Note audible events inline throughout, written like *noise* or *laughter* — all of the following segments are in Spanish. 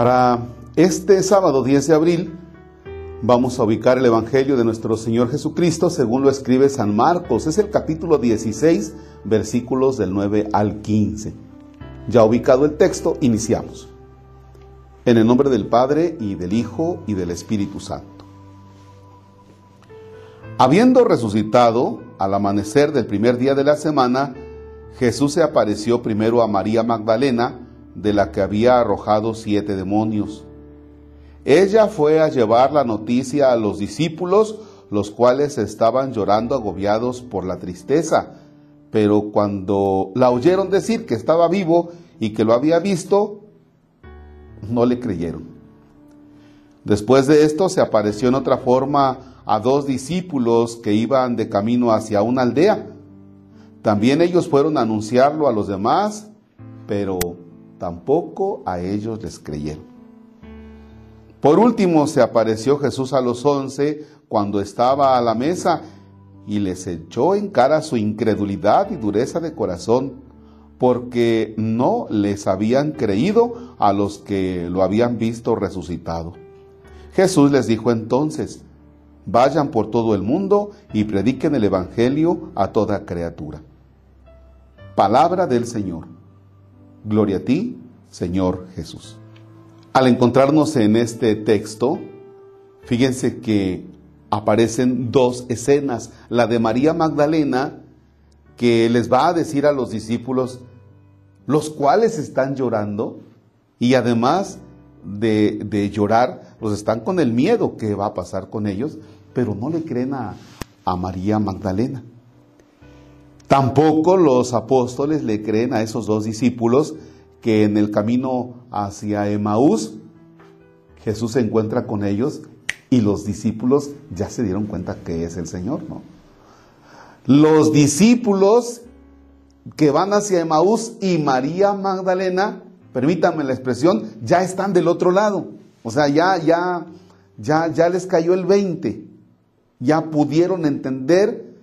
Para este sábado 10 de abril vamos a ubicar el Evangelio de nuestro Señor Jesucristo según lo escribe San Marcos. Es el capítulo 16, versículos del 9 al 15. Ya ubicado el texto, iniciamos. En el nombre del Padre y del Hijo y del Espíritu Santo. Habiendo resucitado al amanecer del primer día de la semana, Jesús se apareció primero a María Magdalena, de la que había arrojado siete demonios. Ella fue a llevar la noticia a los discípulos, los cuales estaban llorando agobiados por la tristeza. Pero cuando la oyeron decir que estaba vivo y que lo había visto, no le creyeron. Después de esto se apareció en otra forma a dos discípulos que iban de camino hacia una aldea. También ellos fueron a anunciarlo a los demás, pero tampoco a ellos les creyeron. Por último se apareció Jesús a los once cuando estaba a la mesa y les echó en cara su incredulidad y dureza de corazón, porque no les habían creído a los que lo habían visto resucitado. Jesús les dijo entonces, Vayan por todo el mundo y prediquen el Evangelio a toda criatura. Palabra del Señor. Gloria a ti, Señor Jesús. Al encontrarnos en este texto, fíjense que aparecen dos escenas. La de María Magdalena, que les va a decir a los discípulos, los cuales están llorando, y además de, llorar, pues están con el miedo que va a pasar con ellos, pero no le creen a, a María Magdalena. Tampoco los apóstoles le creen a esos dos discípulos que en el camino hacia Emaús Jesús se encuentra con ellos y los discípulos ya se dieron cuenta que es el Señor, ¿no? Los discípulos que van hacia Emaús y María Magdalena permítanme la expresión, ya están del otro lado. O sea, ya, ya, ya, ya les cayó el 20. Ya pudieron entender,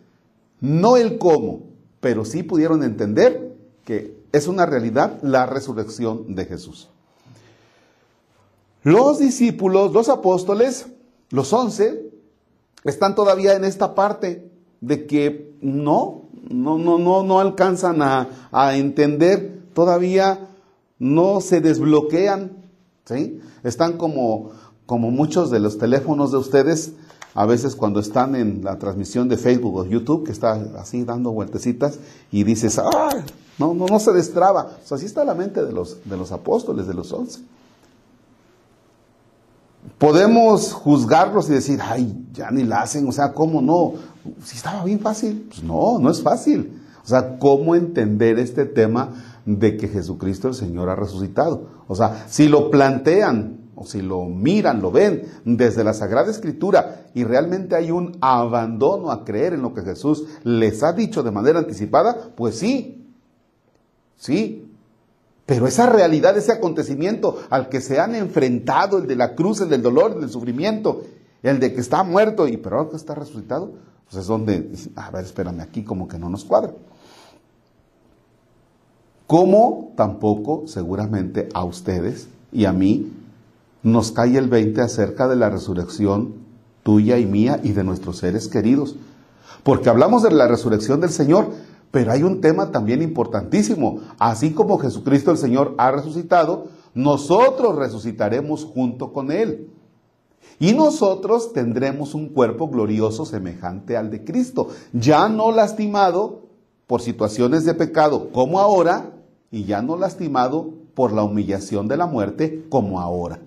no el cómo, pero sí pudieron entender que es una realidad la resurrección de Jesús. Los discípulos, los apóstoles, los once, están todavía en esta parte de que no, no, no, no, no alcanzan a, entender todavía no se desbloquean, ¿sí? Están como, como muchos de los teléfonos de ustedes, a veces cuando están en la transmisión de Facebook o YouTube, que está así dando vueltecitas y dices, ¡ah! No, no, no se destraba. O sea, así está la mente de los, de los apóstoles, de los once. Podemos juzgarlos y decir, ay, ya ni la hacen, o sea, ¿cómo no? Si estaba bien fácil. Pues no, no es fácil. O sea, ¿cómo entender este tema de que Jesucristo el Señor ha resucitado. O sea, si lo plantean o si lo miran, lo ven desde la Sagrada Escritura y realmente hay un abandono a creer en lo que Jesús les ha dicho de manera anticipada, pues sí, sí. Pero esa realidad, ese acontecimiento al que se han enfrentado, el de la cruz, el del dolor, el del sufrimiento, el de que está muerto y pero ahora que está resucitado, pues es donde, a ver, espérame aquí como que no nos cuadra como tampoco seguramente a ustedes y a mí nos cae el 20 acerca de la resurrección tuya y mía y de nuestros seres queridos. Porque hablamos de la resurrección del Señor, pero hay un tema también importantísimo. Así como Jesucristo el Señor ha resucitado, nosotros resucitaremos junto con Él. Y nosotros tendremos un cuerpo glorioso semejante al de Cristo, ya no lastimado por situaciones de pecado como ahora, y ya no lastimado por la humillación de la muerte como ahora.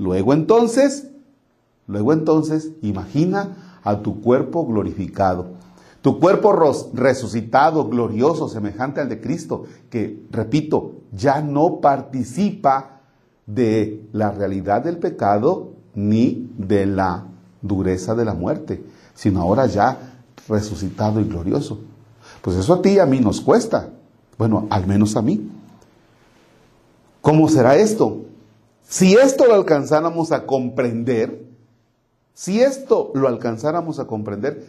Luego entonces, luego entonces, imagina a tu cuerpo glorificado, tu cuerpo resucitado, glorioso, semejante al de Cristo, que, repito, ya no participa de la realidad del pecado ni de la dureza de la muerte, sino ahora ya resucitado y glorioso. Pues eso a ti y a mí nos cuesta, bueno, al menos a mí. ¿Cómo será esto? Si esto lo alcanzáramos a comprender, si esto lo alcanzáramos a comprender,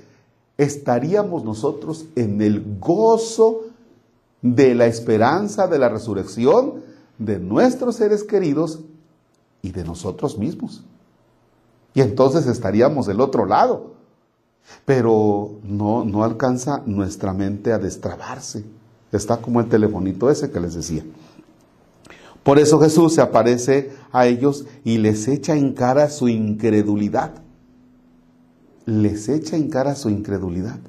estaríamos nosotros en el gozo de la esperanza de la resurrección de nuestros seres queridos y de nosotros mismos. Y entonces estaríamos del otro lado. Pero no, no alcanza nuestra mente a destrabarse. Está como el telefonito ese que les decía. Por eso Jesús se aparece a ellos y les echa en cara su incredulidad. Les echa en cara su incredulidad.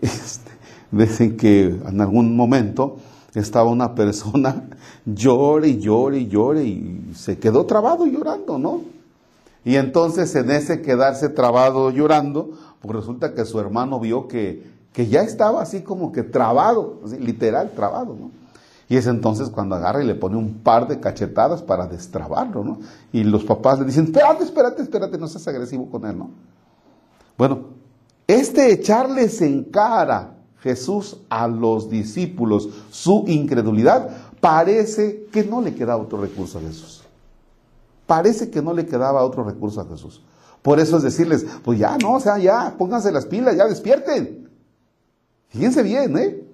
Este, dicen que en algún momento estaba una persona *laughs* llore y llore y llore y se quedó trabado llorando, ¿no? Y entonces en ese quedarse trabado llorando, pues resulta que su hermano vio que, que ya estaba así como que trabado, literal trabado, ¿no? Y es entonces cuando agarra y le pone un par de cachetadas para destrabarlo, ¿no? Y los papás le dicen, espérate, espérate, espérate, no seas agresivo con él, ¿no? Bueno, este echarles en cara Jesús a los discípulos su incredulidad, parece que no le quedaba otro recurso a Jesús. Parece que no le quedaba otro recurso a Jesús. Por eso es decirles, pues ya, no, o sea, ya, pónganse las pilas, ya despierten. Fíjense bien, ¿eh?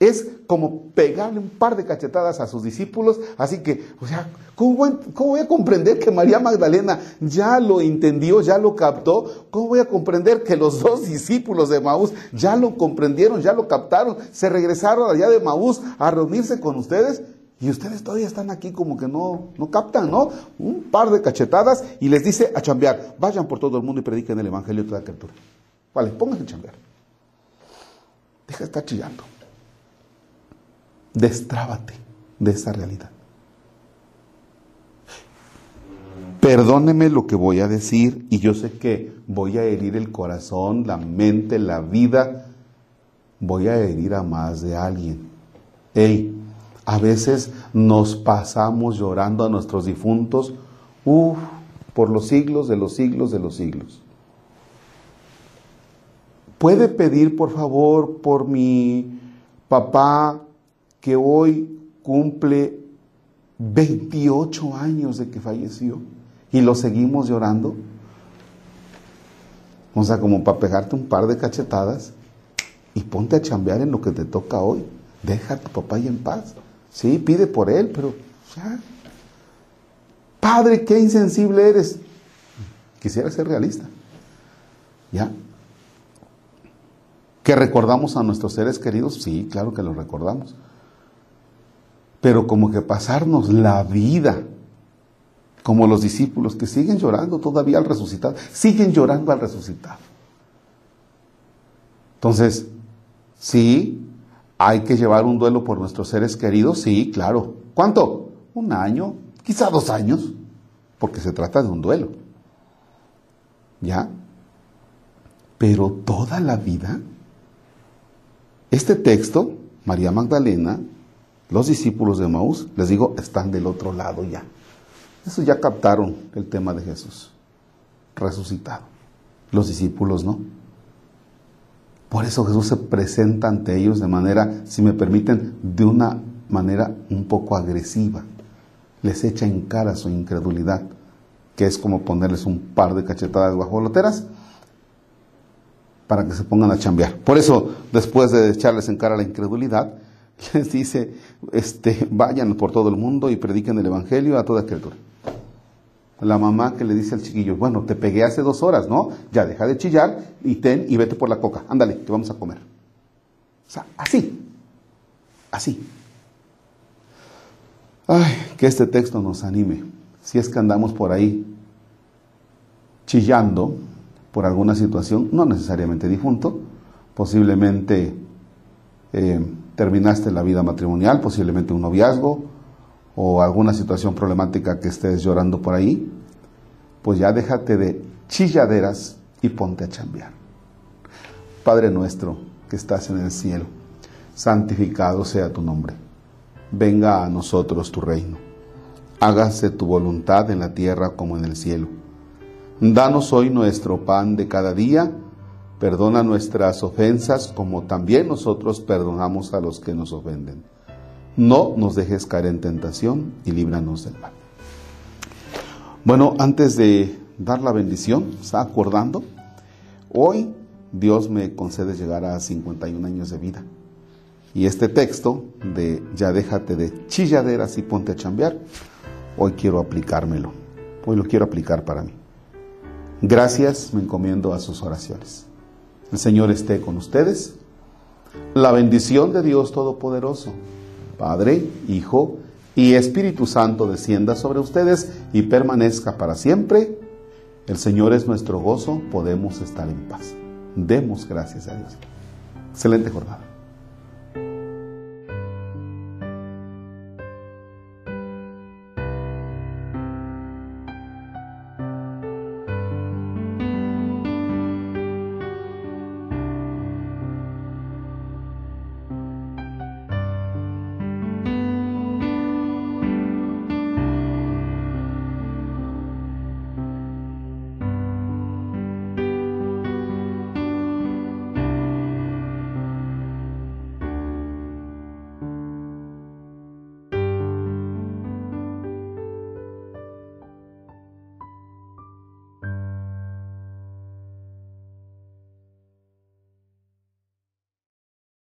es como pegarle un par de cachetadas a sus discípulos. Así que, o sea, ¿cómo voy, a comprender que María Magdalena ya lo entendió, ya lo captó? ¿Cómo voy a comprender que los dos discípulos de Maús ya lo comprendieron, ya lo captaron, se regresaron allá de Maús a reunirse con ustedes? Y ustedes todavía están aquí como que no, no captan, ¿no? Un par de cachetadas y les dice a chambear, vayan por todo el mundo y prediquen el Evangelio de toda criatura. Vale, pónganse a chambear. Deja de estar chillando. Destrábate de esa realidad. Perdóneme lo que voy a decir y yo sé que voy a herir el corazón, la mente, la vida. Voy a herir a más de alguien. Hey, a veces nos pasamos llorando a nuestros difuntos, uff, por los siglos de los siglos de los siglos. ¿Puede pedir, por favor, por mi papá que hoy cumple 28 años de que falleció y lo seguimos llorando. O sea, como para pegarte un par de cachetadas y ponte a chambear en lo que te toca hoy. Deja a tu papá ahí en paz. Sí, pide por él, pero ya. Padre, qué insensible eres. Quisiera ser realista. ¿Ya? ¿Que recordamos a nuestros seres queridos? Sí, claro que los recordamos pero como que pasarnos la vida, como los discípulos que siguen llorando todavía al resucitado, siguen llorando al resucitado. Entonces, sí, hay que llevar un duelo por nuestros seres queridos, sí, claro. ¿Cuánto? Un año, quizá dos años, porque se trata de un duelo. ¿Ya? Pero toda la vida, este texto, María Magdalena, los discípulos de Maús, les digo, están del otro lado ya. Eso ya captaron el tema de Jesús, resucitado. Los discípulos no. Por eso Jesús se presenta ante ellos de manera, si me permiten, de una manera un poco agresiva. Les echa en cara su incredulidad, que es como ponerles un par de cachetadas guajoloteras para que se pongan a chambear. Por eso, después de echarles en cara la incredulidad, les *laughs* dice, este, vayan por todo el mundo y prediquen el Evangelio a toda criatura. La mamá que le dice al chiquillo, bueno, te pegué hace dos horas, ¿no? Ya deja de chillar y ten y vete por la coca. Ándale, que vamos a comer. O sea, así, así. Ay, que este texto nos anime. Si es que andamos por ahí chillando por alguna situación, no necesariamente difunto, posiblemente eh, terminaste la vida matrimonial, posiblemente un noviazgo o alguna situación problemática que estés llorando por ahí, pues ya déjate de chilladeras y ponte a chambear. Padre nuestro que estás en el cielo, santificado sea tu nombre. Venga a nosotros tu reino. Hágase tu voluntad en la tierra como en el cielo. Danos hoy nuestro pan de cada día Perdona nuestras ofensas como también nosotros perdonamos a los que nos ofenden. No nos dejes caer en tentación y líbranos del mal. Bueno, antes de dar la bendición, está acordando, hoy Dios me concede llegar a 51 años de vida. Y este texto de ya déjate de chilladeras y ponte a chambear, hoy quiero aplicármelo, hoy lo quiero aplicar para mí. Gracias, me encomiendo a sus oraciones. El Señor esté con ustedes. La bendición de Dios Todopoderoso, Padre, Hijo y Espíritu Santo descienda sobre ustedes y permanezca para siempre. El Señor es nuestro gozo, podemos estar en paz. Demos gracias a Dios. Excelente jornada.